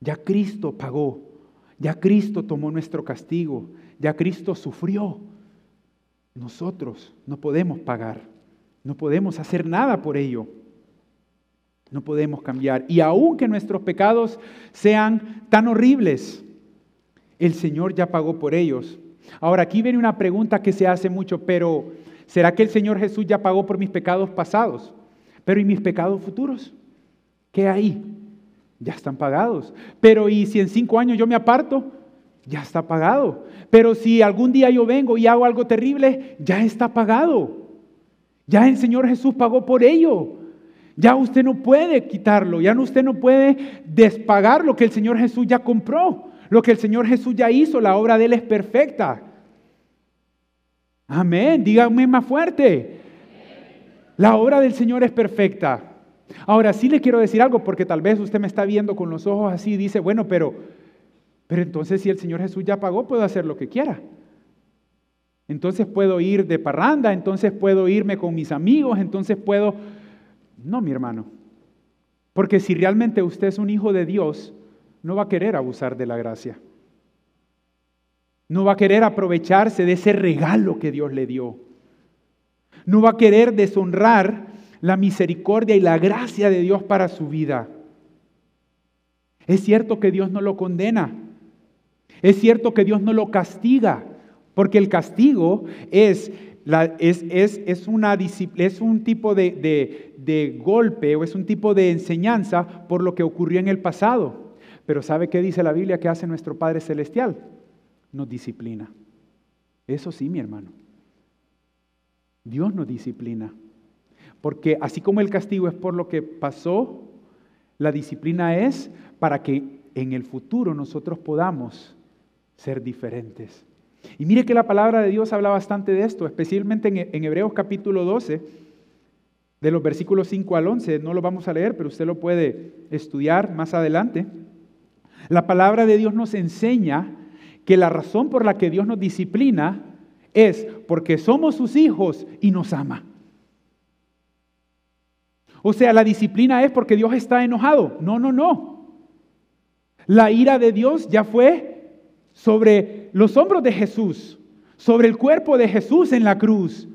Ya Cristo pagó, ya Cristo tomó nuestro castigo, ya Cristo sufrió. Nosotros no podemos pagar, no podemos hacer nada por ello. No podemos cambiar. Y aunque nuestros pecados sean tan horribles, el Señor ya pagó por ellos. Ahora aquí viene una pregunta que se hace mucho, pero ¿será que el Señor Jesús ya pagó por mis pecados pasados? Pero ¿y mis pecados futuros? ¿Qué hay? Ya están pagados. Pero ¿y si en cinco años yo me aparto? Ya está pagado. Pero si algún día yo vengo y hago algo terrible, ya está pagado. Ya el Señor Jesús pagó por ello. Ya usted no puede quitarlo, ya usted no puede despagar lo que el Señor Jesús ya compró. Lo que el Señor Jesús ya hizo, la obra de Él es perfecta. Amén, dígame más fuerte. La obra del Señor es perfecta. Ahora sí le quiero decir algo porque tal vez usted me está viendo con los ojos así y dice, bueno, pero, pero entonces si el Señor Jesús ya pagó, puedo hacer lo que quiera. Entonces puedo ir de parranda, entonces puedo irme con mis amigos, entonces puedo... No, mi hermano. Porque si realmente usted es un hijo de Dios, no va a querer abusar de la gracia. No va a querer aprovecharse de ese regalo que Dios le dio. No va a querer deshonrar la misericordia y la gracia de Dios para su vida. Es cierto que Dios no lo condena. Es cierto que Dios no lo castiga, porque el castigo es, es, es, una, es un tipo de, de golpe o es un tipo de enseñanza por lo que ocurrió en el pasado. Pero ¿sabe qué dice la Biblia que hace nuestro Padre Celestial? Nos disciplina. Eso sí, mi hermano. Dios nos disciplina. Porque así como el castigo es por lo que pasó, la disciplina es para que en el futuro nosotros podamos ser diferentes. Y mire que la palabra de Dios habla bastante de esto, especialmente en, Hebreos capítulo 12, de los versículos 5 al 11. No lo vamos a leer, pero usted lo puede estudiar más adelante. La palabra de Dios nos enseña que la razón por la que Dios nos disciplina es porque somos sus hijos y nos ama. O sea, la disciplina es porque Dios está enojado. No, no, no. La ira de Dios ya fue sobre los hombros de Jesús, sobre el cuerpo de Jesús en la cruz.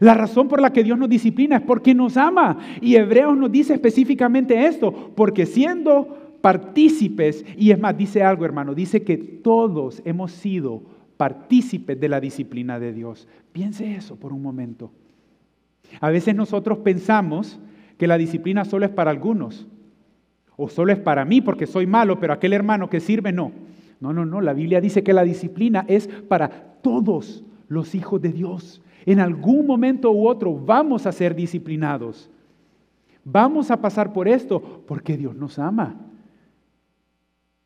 La razón por la que Dios nos disciplina es porque nos ama. Y Hebreos nos dice específicamente esto, porque siendo partícipes, y es más, dice algo hermano, dice que todos hemos sido partícipes de la disciplina de Dios. Piense eso por un momento. A veces nosotros pensamos que la disciplina solo es para algunos, o solo es para mí porque soy malo, pero aquel hermano que sirve no. No, no, no, la Biblia dice que la disciplina es para todos los hijos de Dios. En algún momento u otro vamos a ser disciplinados. Vamos a pasar por esto porque Dios nos ama.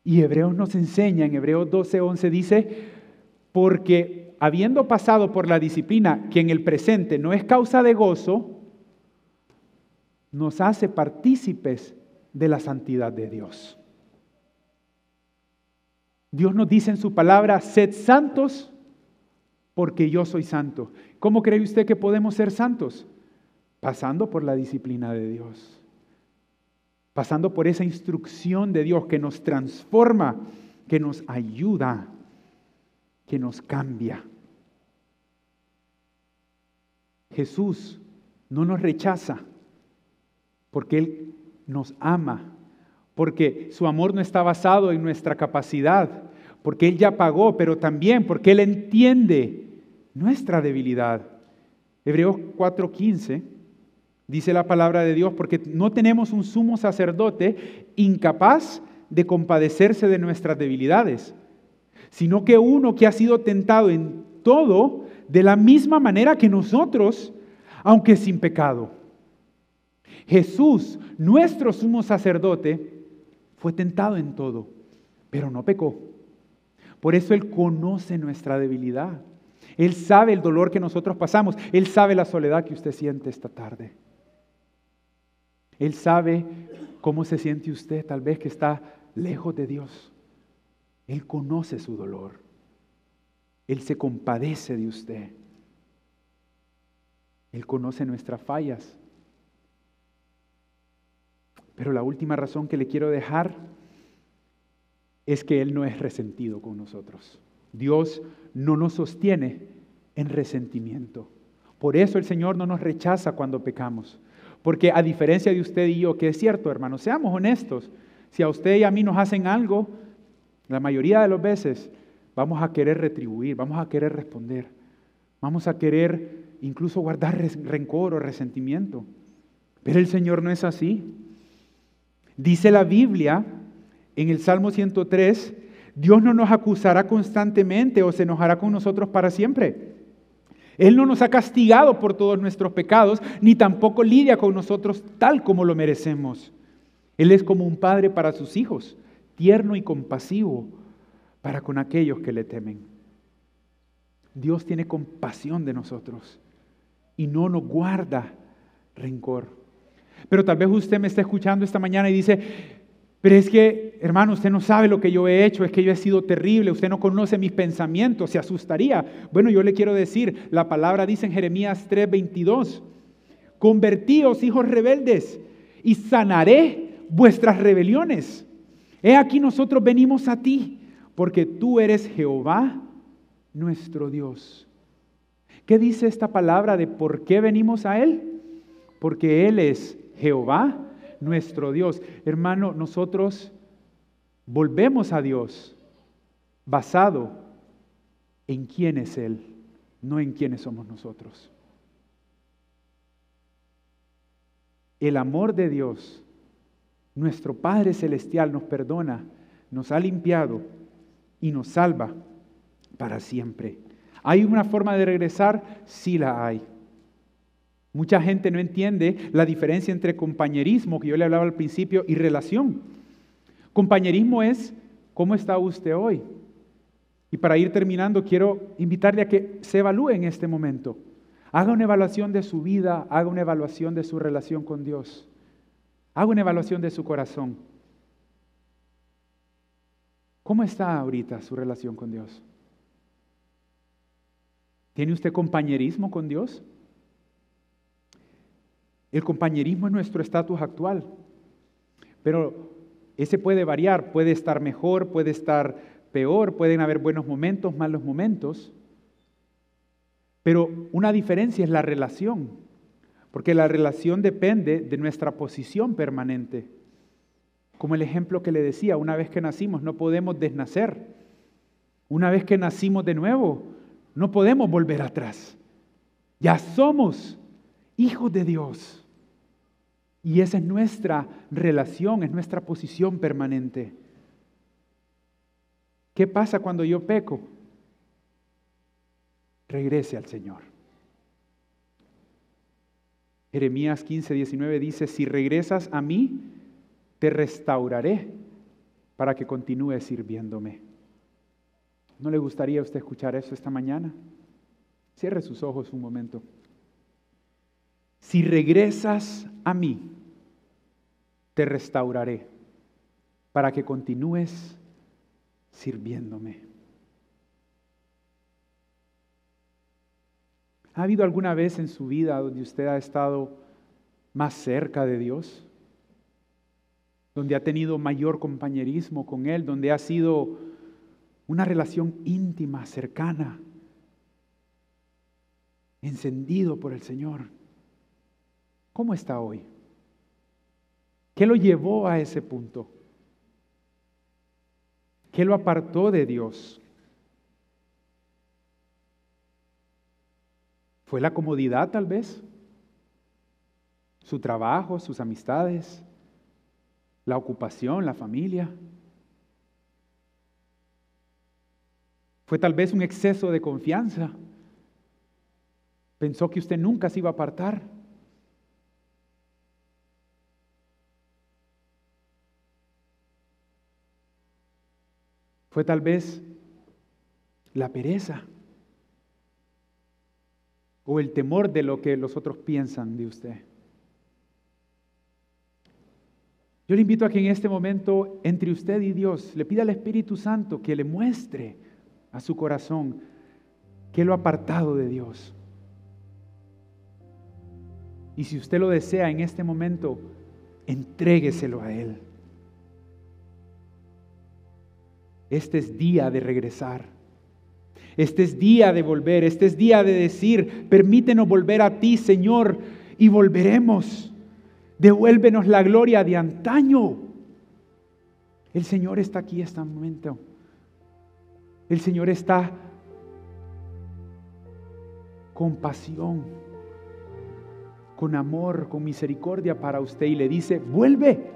Y Hebreos nos enseña, en Hebreos 12, 11 dice, porque habiendo pasado por la disciplina que en el presente no es causa de gozo, nos hace partícipes de la santidad de Dios. Dios nos dice en su palabra, sed santos porque yo soy santo. ¿Cómo cree usted que podemos ser santos? Pasando por la disciplina de Dios. Pasando por esa instrucción de Dios que nos transforma, que nos ayuda, que nos cambia. Jesús no nos rechaza porque Él nos ama, porque su amor no está basado en nuestra capacidad, porque Él ya pagó, pero también porque Él entiende nuestra debilidad. Hebreos 4:15 dice la palabra de Dios, porque no tenemos un sumo sacerdote incapaz de compadecerse de nuestras debilidades, sino que uno que ha sido tentado en todo de la misma manera que nosotros, aunque sin pecado. Jesús, nuestro sumo sacerdote, fue tentado en todo, pero no pecó. Por eso Él conoce nuestra debilidad. Él sabe el dolor que nosotros pasamos. Él sabe la soledad que usted siente esta tarde. Él sabe cómo se siente usted tal vez que está lejos de Dios. Él conoce su dolor. Él se compadece de usted. Él conoce nuestras fallas. Pero la última razón que le quiero dejar es que Él no es resentido con nosotros. Dios no nos sostiene en resentimiento. Por eso el Señor no nos rechaza cuando pecamos. Porque a diferencia de usted y yo, que es cierto, hermanos, seamos honestos, si a usted y a mí nos hacen algo, la mayoría de las veces vamos a querer retribuir, vamos a querer responder, vamos a querer incluso guardar rencor o resentimiento. Pero el Señor no es así. Dice la Biblia en el Salmo 103, Dios no nos acusará constantemente o se enojará con nosotros para siempre. Él no nos ha castigado por todos nuestros pecados, ni tampoco lidia con nosotros tal como lo merecemos. Él es como un padre para sus hijos, tierno y compasivo para con aquellos que le temen. Dios tiene compasión de nosotros y no nos guarda rencor. Pero tal vez usted me está escuchando esta mañana y dice, pero es que, hermano, usted no sabe lo que yo he hecho, es que yo he sido terrible, usted no conoce mis pensamientos, se asustaría. Bueno, yo le quiero decir, la palabra dice en Jeremías 3:22, convertíos hijos rebeldes y sanaré vuestras rebeliones. He aquí nosotros venimos a ti, porque tú eres Jehová nuestro Dios. ¿Qué dice esta palabra de por qué venimos a Él? Porque Él es Jehová nuestro Dios. Hermano, nosotros volvemos a Dios basado en quién es Él, no en quiénes somos nosotros. El amor de Dios, nuestro Padre Celestial nos perdona, nos ha limpiado y nos salva para siempre. ¿Hay una forma de regresar? Sí la hay. Mucha gente no entiende la diferencia entre compañerismo, que yo le hablaba al principio, y relación. Compañerismo es cómo está usted hoy. Y para ir terminando, quiero invitarle a que se evalúe en este momento. Haga una evaluación de su vida, haga una evaluación de su relación con Dios. Haga una evaluación de su corazón. ¿Cómo está ahorita su relación con Dios? ¿Tiene usted compañerismo con Dios? El compañerismo es nuestro estatus actual, pero ese puede variar, puede estar mejor, puede estar peor, pueden haber buenos momentos, malos momentos, pero una diferencia es la relación, porque la relación depende de nuestra posición permanente. Como el ejemplo que le decía, una vez que nacimos no podemos desnacer. Una vez que nacimos de nuevo, no podemos volver atrás. Ya somos hijos de Dios. Y esa es nuestra relación, es nuestra posición permanente. ¿Qué pasa cuando yo peco? Regrese al Señor. Jeremías 15, 19 dice, si regresas a mí, te restauraré para que continúes sirviéndome. ¿No le gustaría a usted escuchar eso esta mañana? Cierre sus ojos un momento. Si regresas a mí, te restauraré para que continúes sirviéndome. ¿Ha habido alguna vez en su vida donde usted ha estado más cerca de Dios? Donde ha tenido mayor compañerismo con Él, donde ha sido una relación íntima, cercana, encendido por el Señor. ¿Cómo está hoy? ¿Qué lo llevó a ese punto? ¿Qué lo apartó de Dios? ¿Fue la comodidad tal vez? ¿Su trabajo, sus amistades? ¿La ocupación, la familia? ¿Fue tal vez un exceso de confianza? ¿Pensó que usted nunca se iba a apartar? Fue tal vez la pereza o el temor de lo que los otros piensan de usted. Yo le invito a que en este momento, entre usted y Dios, le pida al Espíritu Santo que le muestre a su corazón que lo ha apartado de Dios. Y si usted lo desea en este momento, entrégueselo a Él. Este es día de regresar. Este es día de volver. Este es día de decir, permítenos volver a ti, Señor, y volveremos. Devuélvenos la gloria de antaño. El Señor está aquí este momento. El Señor está con pasión, con amor, con misericordia para usted y le dice, vuelve.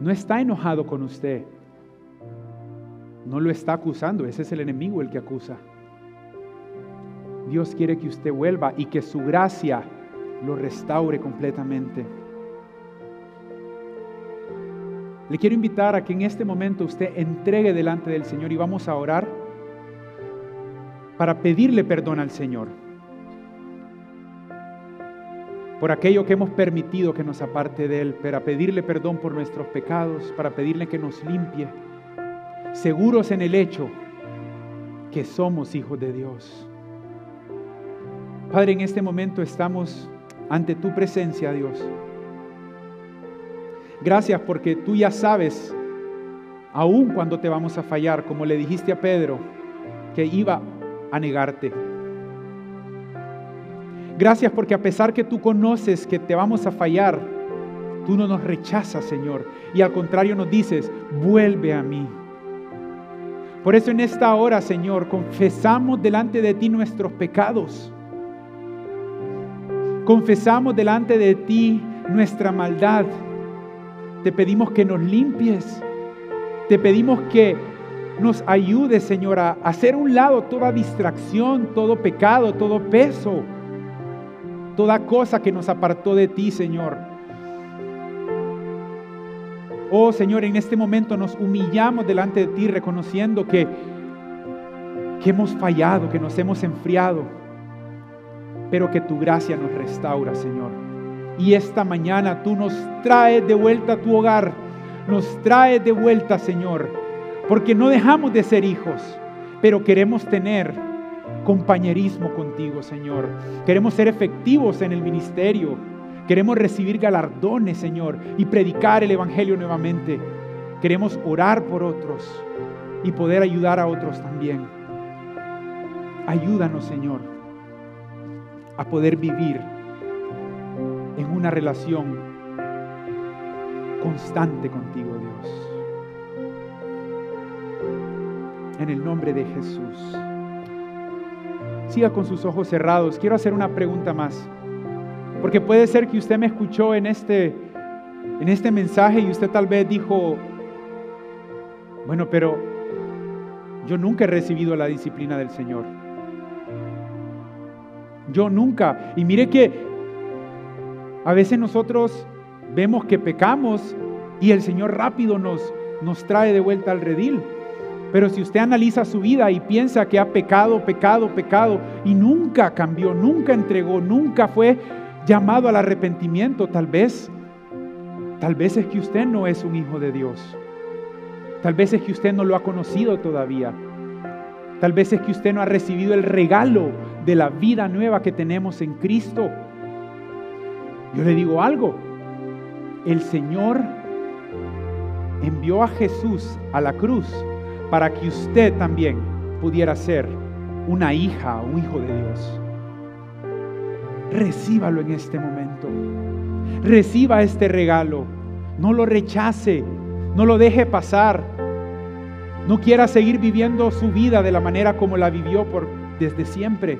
No está enojado con usted. No lo está acusando, ese es el enemigo el que acusa. Dios quiere que usted vuelva y que su gracia lo restaure completamente. Le quiero invitar a que en este momento usted entregue delante del Señor y vamos a orar para pedirle perdón al Señor por aquello que hemos permitido que nos aparte de Él, para pedirle perdón por nuestros pecados, para pedirle que nos limpie seguros en el hecho que somos hijos de Dios. Padre, en este momento estamos ante tu presencia, Dios. Gracias porque tú ya sabes, aun cuando te vamos a fallar, como le dijiste a Pedro, que iba a negarte. Gracias porque a pesar que tú conoces que te vamos a fallar, tú no nos rechazas, Señor. Y al contrario nos dices, vuelve a mí. Por eso en esta hora, Señor, confesamos delante de ti nuestros pecados. Confesamos delante de ti nuestra maldad. Te pedimos que nos limpies. Te pedimos que nos ayudes, Señor, a hacer un lado toda distracción, todo pecado, todo peso, toda cosa que nos apartó de ti, Señor. Oh Señor, en este momento nos humillamos delante de ti reconociendo que, que hemos fallado, que nos hemos enfriado, pero que tu gracia nos restaura, Señor. Y esta mañana tú nos traes de vuelta a tu hogar, nos traes de vuelta, Señor, porque no dejamos de ser hijos, pero queremos tener compañerismo contigo, Señor. Queremos ser efectivos en el ministerio Queremos recibir galardones, Señor, y predicar el Evangelio nuevamente. Queremos orar por otros y poder ayudar a otros también. Ayúdanos, Señor, a poder vivir en una relación constante contigo, Dios. En el nombre de Jesús. Siga con sus ojos cerrados. Quiero hacer una pregunta más. Porque puede ser que usted me escuchó en este, en este mensaje y usted tal vez dijo, bueno, pero yo nunca he recibido la disciplina del Señor. Yo nunca. Y mire que a veces nosotros vemos que pecamos y el Señor rápido nos, nos trae de vuelta al redil. Pero si usted analiza su vida y piensa que ha pecado, pecado, pecado y nunca cambió, nunca entregó, nunca fue llamado al arrepentimiento, tal vez, tal vez es que usted no es un hijo de Dios. Tal vez es que usted no lo ha conocido todavía. Tal vez es que usted no ha recibido el regalo de la vida nueva que tenemos en Cristo. Yo le digo algo. El Señor envió a Jesús a la cruz para que usted también pudiera ser una hija, un hijo de Dios. Recíbalo en este momento. Reciba este regalo. No lo rechace. No lo deje pasar. No quiera seguir viviendo su vida de la manera como la vivió desde siempre.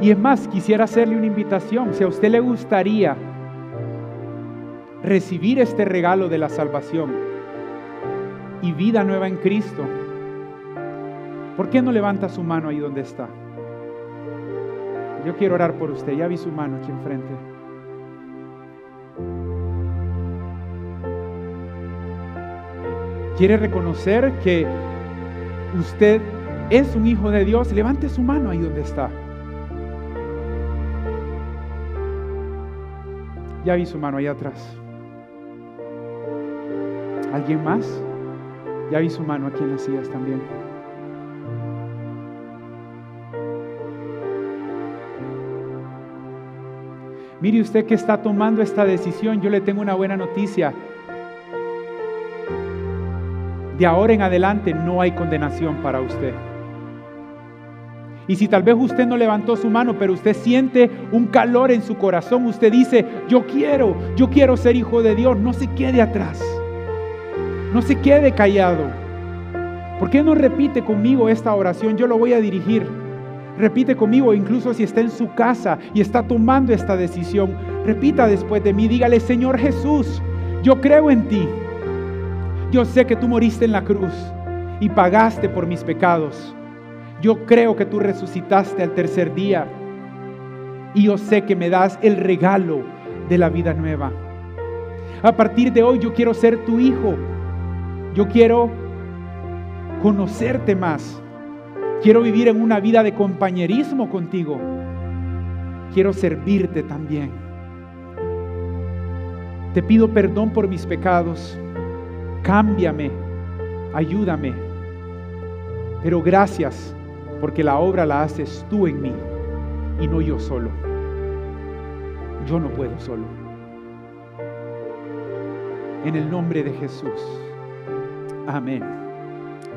Y es más, quisiera hacerle una invitación. Si a usted le gustaría recibir este regalo de la salvación y vida nueva en Cristo, ¿por qué no levanta su mano ahí donde está? Yo quiero orar por usted. Ya vi su mano aquí enfrente. ¿Quiere reconocer que usted es un hijo de Dios? Levante su mano ahí donde está. Ya vi su mano ahí atrás. ¿Alguien más? Ya vi su mano aquí en las sillas también. Mire usted que está tomando esta decisión, yo le tengo una buena noticia. De ahora en adelante no hay condenación para usted. Y si tal vez usted no levantó su mano, pero usted siente un calor en su corazón, usted dice, yo quiero, yo quiero ser hijo de Dios, no se quede atrás. No se quede callado. ¿Por qué no repite conmigo esta oración? Yo lo voy a dirigir. Repite conmigo, incluso si está en su casa y está tomando esta decisión. Repita después de mí, dígale, Señor Jesús, yo creo en ti. Yo sé que tú moriste en la cruz y pagaste por mis pecados. Yo creo que tú resucitaste al tercer día. Y yo sé que me das el regalo de la vida nueva. A partir de hoy yo quiero ser tu hijo yo quiero conocerte más. Quiero vivir en una vida de compañerismo contigo. Quiero servirte también. Te pido perdón por mis pecados. Cámbiame. Ayúdame. Pero gracias porque la obra la haces tú en mí y no yo solo. Yo no puedo solo. En el nombre de Jesús. Amén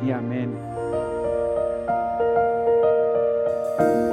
y amén. Thank you.